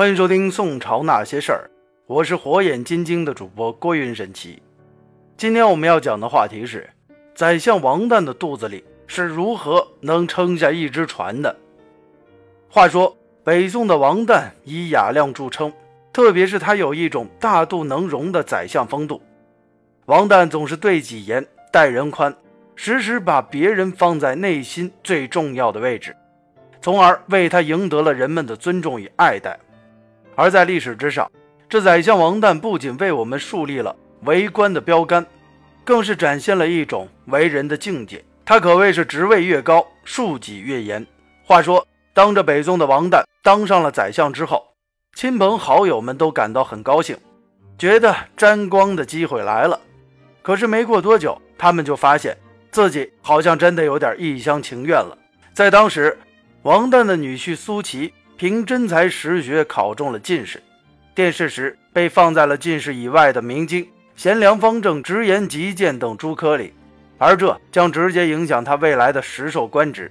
欢迎收听《宋朝那些事儿》，我是火眼金睛的主播郭云神奇。今天我们要讲的话题是：宰相王旦的肚子里是如何能撑下一只船的？话说，北宋的王旦以雅量著称，特别是他有一种大度能容的宰相风度。王旦总是对己严，待人宽，时时把别人放在内心最重要的位置，从而为他赢得了人们的尊重与爱戴。而在历史之上，这宰相王旦不仅为我们树立了为官的标杆，更是展现了一种为人的境界。他可谓是职位越高，恕己越严。话说，当着北宋的王旦当上了宰相之后，亲朋好友们都感到很高兴，觉得沾光的机会来了。可是没过多久，他们就发现自己好像真的有点一厢情愿了。在当时，王旦的女婿苏琪。凭真才实学考中了进士，殿试时被放在了进士以外的明经、贤良方正、直言极谏等诸科里，而这将直接影响他未来的实授官职。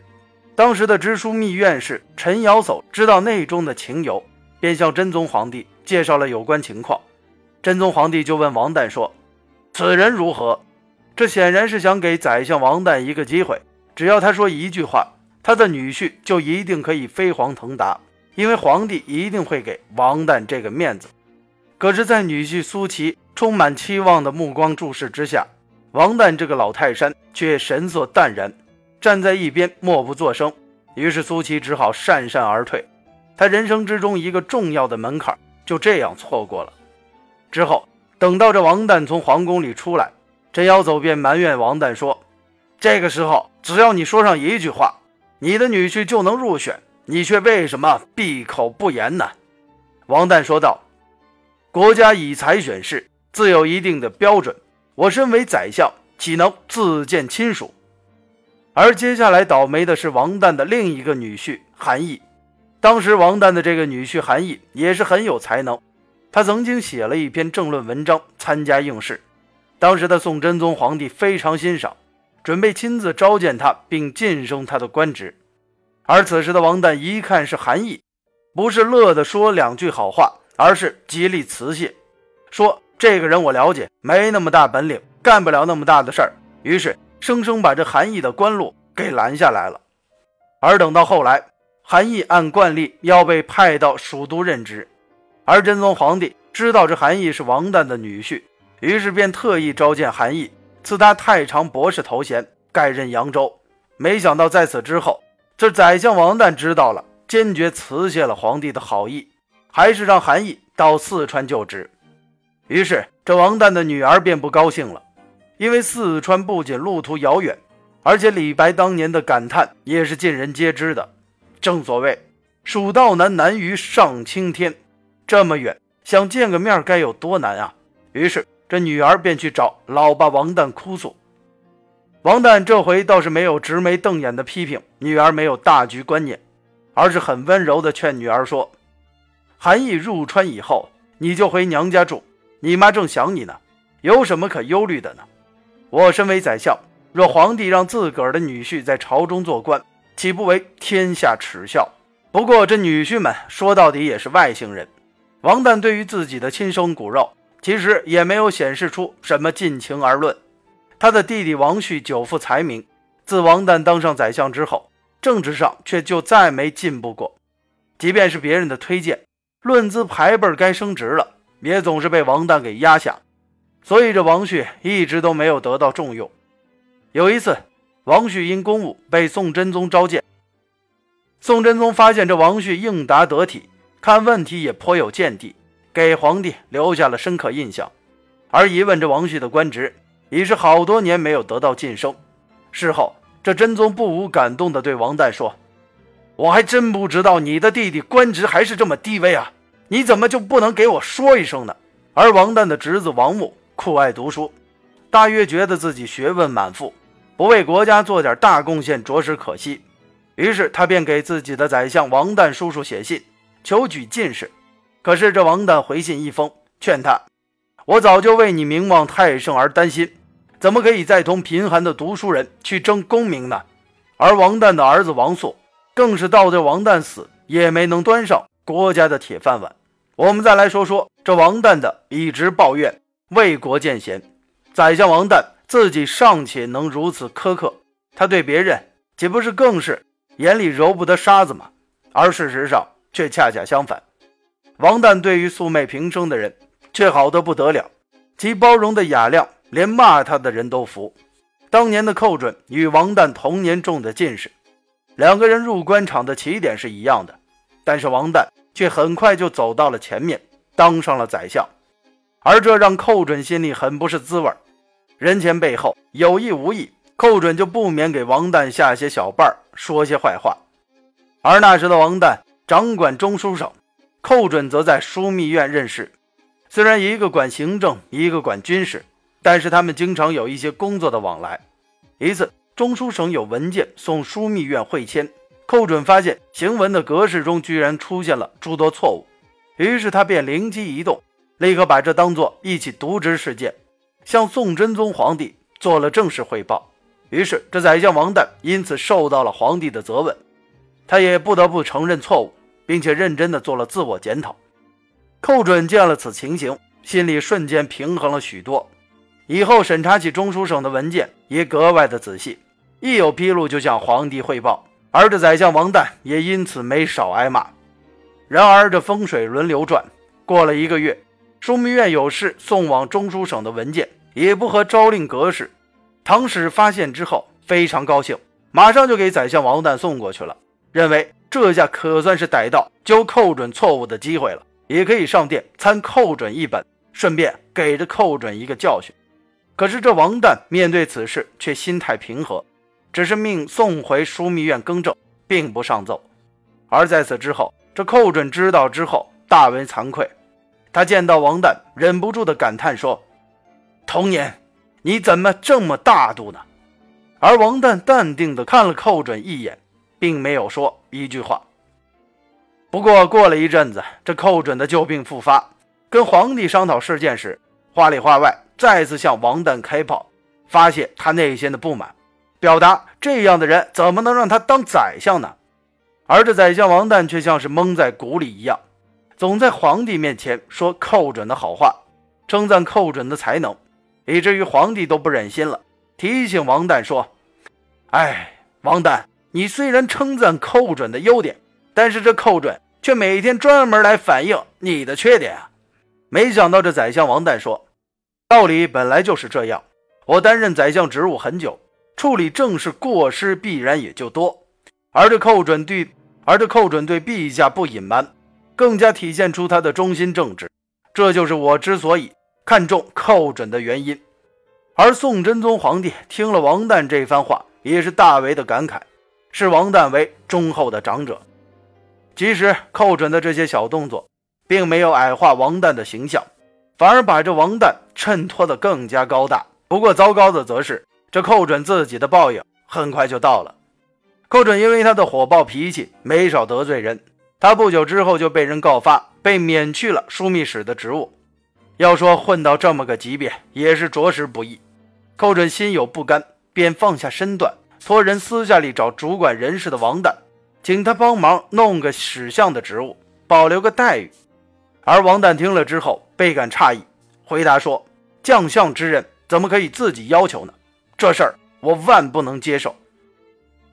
当时的知枢密院士陈尧叟知道内中的情由，便向真宗皇帝介绍了有关情况。真宗皇帝就问王旦说：“此人如何？”这显然是想给宰相王旦一个机会，只要他说一句话，他的女婿就一定可以飞黄腾达。因为皇帝一定会给王旦这个面子，可是，在女婿苏琪充满期望的目光注视之下，王旦这个老泰山却神色淡然，站在一边默不作声。于是，苏琪只好讪讪而退。他人生之中一个重要的门槛就这样错过了。之后，等到这王旦从皇宫里出来，陈瑶走便埋怨王旦说：“这个时候，只要你说上一句话，你的女婿就能入选。”你却为什么闭口不言呢？王旦说道：“国家以才选士，自有一定的标准。我身为宰相，岂能自荐亲属？”而接下来倒霉的是王旦的另一个女婿韩毅。当时王旦的这个女婿韩毅也是很有才能，他曾经写了一篇政论文章参加应试。当时的宋真宗皇帝非常欣赏，准备亲自召见他，并晋升他的官职。而此时的王旦一看是韩毅，不是乐的说两句好话，而是极力辞谢，说这个人我了解，没那么大本领，干不了那么大的事儿。于是生生把这韩毅的官路给拦下来了。而等到后来，韩毅按惯例要被派到蜀都任职，而真宗皇帝知道这韩毅是王旦的女婿，于是便特意召见韩毅，赐他太常博士头衔，盖任扬州。没想到在此之后。这宰相王旦知道了，坚决辞谢了皇帝的好意，还是让韩毅到四川就职。于是，这王旦的女儿便不高兴了，因为四川不仅路途遥远，而且李白当年的感叹也是尽人皆知的。正所谓“蜀道难，难于上青天”，这么远，想见个面该有多难啊！于是，这女儿便去找老爸王旦哭诉。王旦这回倒是没有直眉瞪眼的批评女儿没有大局观念，而是很温柔的劝女儿说：“韩毅入川以后，你就回娘家住，你妈正想你呢，有什么可忧虑的呢？我身为宰相，若皇帝让自个儿的女婿在朝中做官，岂不为天下耻笑？不过这女婿们说到底也是外星人。王旦对于自己的亲生骨肉，其实也没有显示出什么尽情而论。”他的弟弟王旭久负才名，自王旦当上宰相之后，政治上却就再没进步过。即便是别人的推荐，论资排辈该升职了，也总是被王旦给压下。所以这王旭一直都没有得到重用。有一次，王旭因公务被宋真宗召见，宋真宗发现这王旭应答得体，看问题也颇有见地，给皇帝留下了深刻印象。而一问这王旭的官职，已是好多年没有得到晋升。事后，这真宗不无感动地对王旦说：“我还真不知道你的弟弟官职还是这么低微啊！你怎么就不能给我说一声呢？”而王旦的侄子王穆酷爱读书，大约觉得自己学问满腹，不为国家做点大贡献着实可惜。于是他便给自己的宰相王旦叔叔写信，求举进士。可是这王旦回信一封，劝他：“我早就为你名望太盛而担心。”怎么可以再同贫寒的读书人去争功名呢？而王旦的儿子王朔，更是到这王旦死也没能端上国家的铁饭碗。我们再来说说这王旦的一直抱怨为国见贤。宰相王旦自己尚且能如此苛刻，他对别人岂不是更是眼里揉不得沙子吗？而事实上却恰恰相反，王旦对于素昧平生的人却好得不得了，其包容的雅量，连骂他的人都服。当年的寇准与王旦同年中的进士，两个人入官场的起点是一样的，但是王旦却很快就走到了前面，当上了宰相，而这让寇准心里很不是滋味人前背后有意无意，寇准就不免给王旦下些小绊儿，说些坏话。而那时的王旦掌管中书省，寇准则在枢密院任事，虽然一个管行政，一个管军事。但是他们经常有一些工作的往来。一次，中书省有文件送枢密院会签，寇准发现行文的格式中居然出现了诸多错误，于是他便灵机一动，立刻把这当作一起渎职事件，向宋真宗皇帝做了正式汇报。于是这宰相王旦因此受到了皇帝的责问，他也不得不承认错误，并且认真的做了自我检讨。寇准见了此情形，心里瞬间平衡了许多。以后审查起中书省的文件也格外的仔细，一有纰漏就向皇帝汇报，而这宰相王旦也因此没少挨骂。然而这风水轮流转，过了一个月，枢密院有事送往中书省的文件也不合诏令格式。唐使发现之后非常高兴，马上就给宰相王旦送过去了，认为这下可算是逮到纠寇准错误的机会了，也可以上殿参寇准一本，顺便给这寇准一个教训。可是这王旦面对此事却心态平和，只是命送回枢密院更正，并不上奏。而在此之后，这寇准知道之后大为惭愧，他见到王旦，忍不住的感叹说：“童年，你怎么这么大度呢？”而王旦淡定的看了寇准一眼，并没有说一句话。不过过了一阵子，这寇准的旧病复发，跟皇帝商讨事件时，话里话外。再次向王旦开炮，发泄他内心的不满，表达这样的人怎么能让他当宰相呢？而这宰相王旦却像是蒙在鼓里一样，总在皇帝面前说寇准的好话，称赞寇准的才能，以至于皇帝都不忍心了，提醒王旦说：“哎，王旦，你虽然称赞寇准的优点，但是这寇准却每天专门来反映你的缺点啊！”没想到这宰相王旦说。道理本来就是这样。我担任宰相职务很久，处理政事过失必然也就多。而这寇准对，而这寇准对陛下不隐瞒，更加体现出他的忠心正直。这就是我之所以看重寇准的原因。而宋真宗皇帝听了王旦这番话，也是大为的感慨，视王旦为忠厚的长者。其实寇准的这些小动作，并没有矮化王旦的形象。反而把这王旦衬托得更加高大。不过糟糕的则是，这寇准自己的报应很快就到了。寇准因为他的火爆脾气，没少得罪人。他不久之后就被人告发，被免去了枢密使的职务。要说混到这么个级别，也是着实不易。寇准心有不甘，便放下身段，托人私下里找主管人事的王旦，请他帮忙弄个史相的职务，保留个待遇。而王旦听了之后，倍感诧异，回答说：“将相之人怎么可以自己要求呢？这事儿我万不能接受。”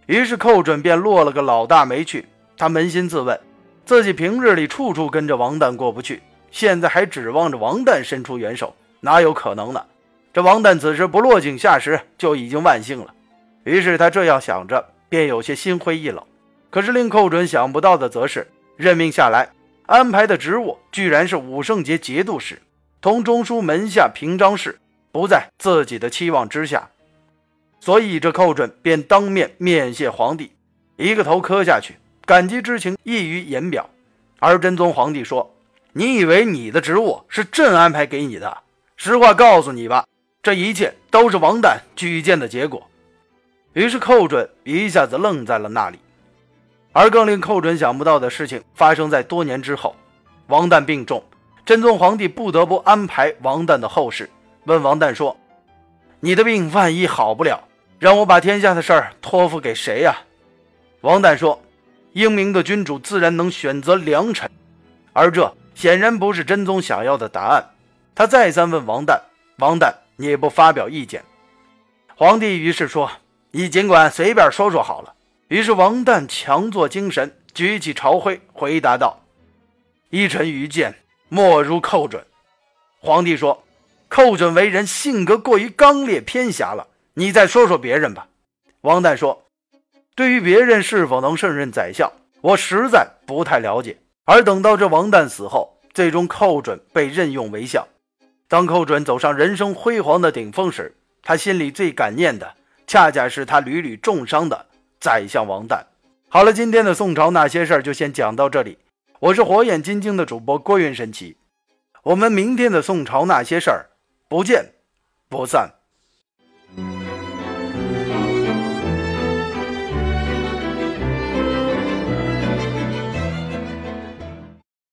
于是寇准便落了个老大霉去。他扪心自问，自己平日里处处跟着王旦过不去，现在还指望着王旦伸出援手，哪有可能呢？这王旦此时不落井下石就已经万幸了。于是他这样想着，便有些心灰意冷。可是令寇准想不到的，则是任命下来。安排的职务居然是武圣节节度使，同中书门下平章事，不在自己的期望之下，所以这寇准便当面面谢皇帝，一个头磕下去，感激之情溢于言表。而真宗皇帝说：“你以为你的职务是朕安排给你的？实话告诉你吧，这一切都是王旦举荐的结果。”于是寇准一下子愣在了那里。而更令寇准想不到的事情发生在多年之后，王旦病重，真宗皇帝不得不安排王旦的后事。问王旦说：“你的病万一好不了，让我把天下的事儿托付给谁呀？”王旦说：“英明的君主自然能选择良臣，而这显然不是真宗想要的答案。他再三问王旦，王旦你也不发表意见。皇帝于是说：“你尽管随便说说好了。”于是王旦强作精神，举起朝徽，回答道：“依臣愚见，莫如寇准。”皇帝说：“寇准为人性格过于刚烈偏狭了，你再说说别人吧。”王旦说：“对于别人是否能胜任宰相，我实在不太了解。”而等到这王旦死后，最终寇准被任用为相。当寇准走上人生辉煌的顶峰时，他心里最感念的，恰恰是他屡屡重伤的宰相王旦。好了，今天的宋朝那些事儿就先讲到这里。我是火眼金睛的主播郭云神奇，我们明天的宋朝那些事儿，不见不散。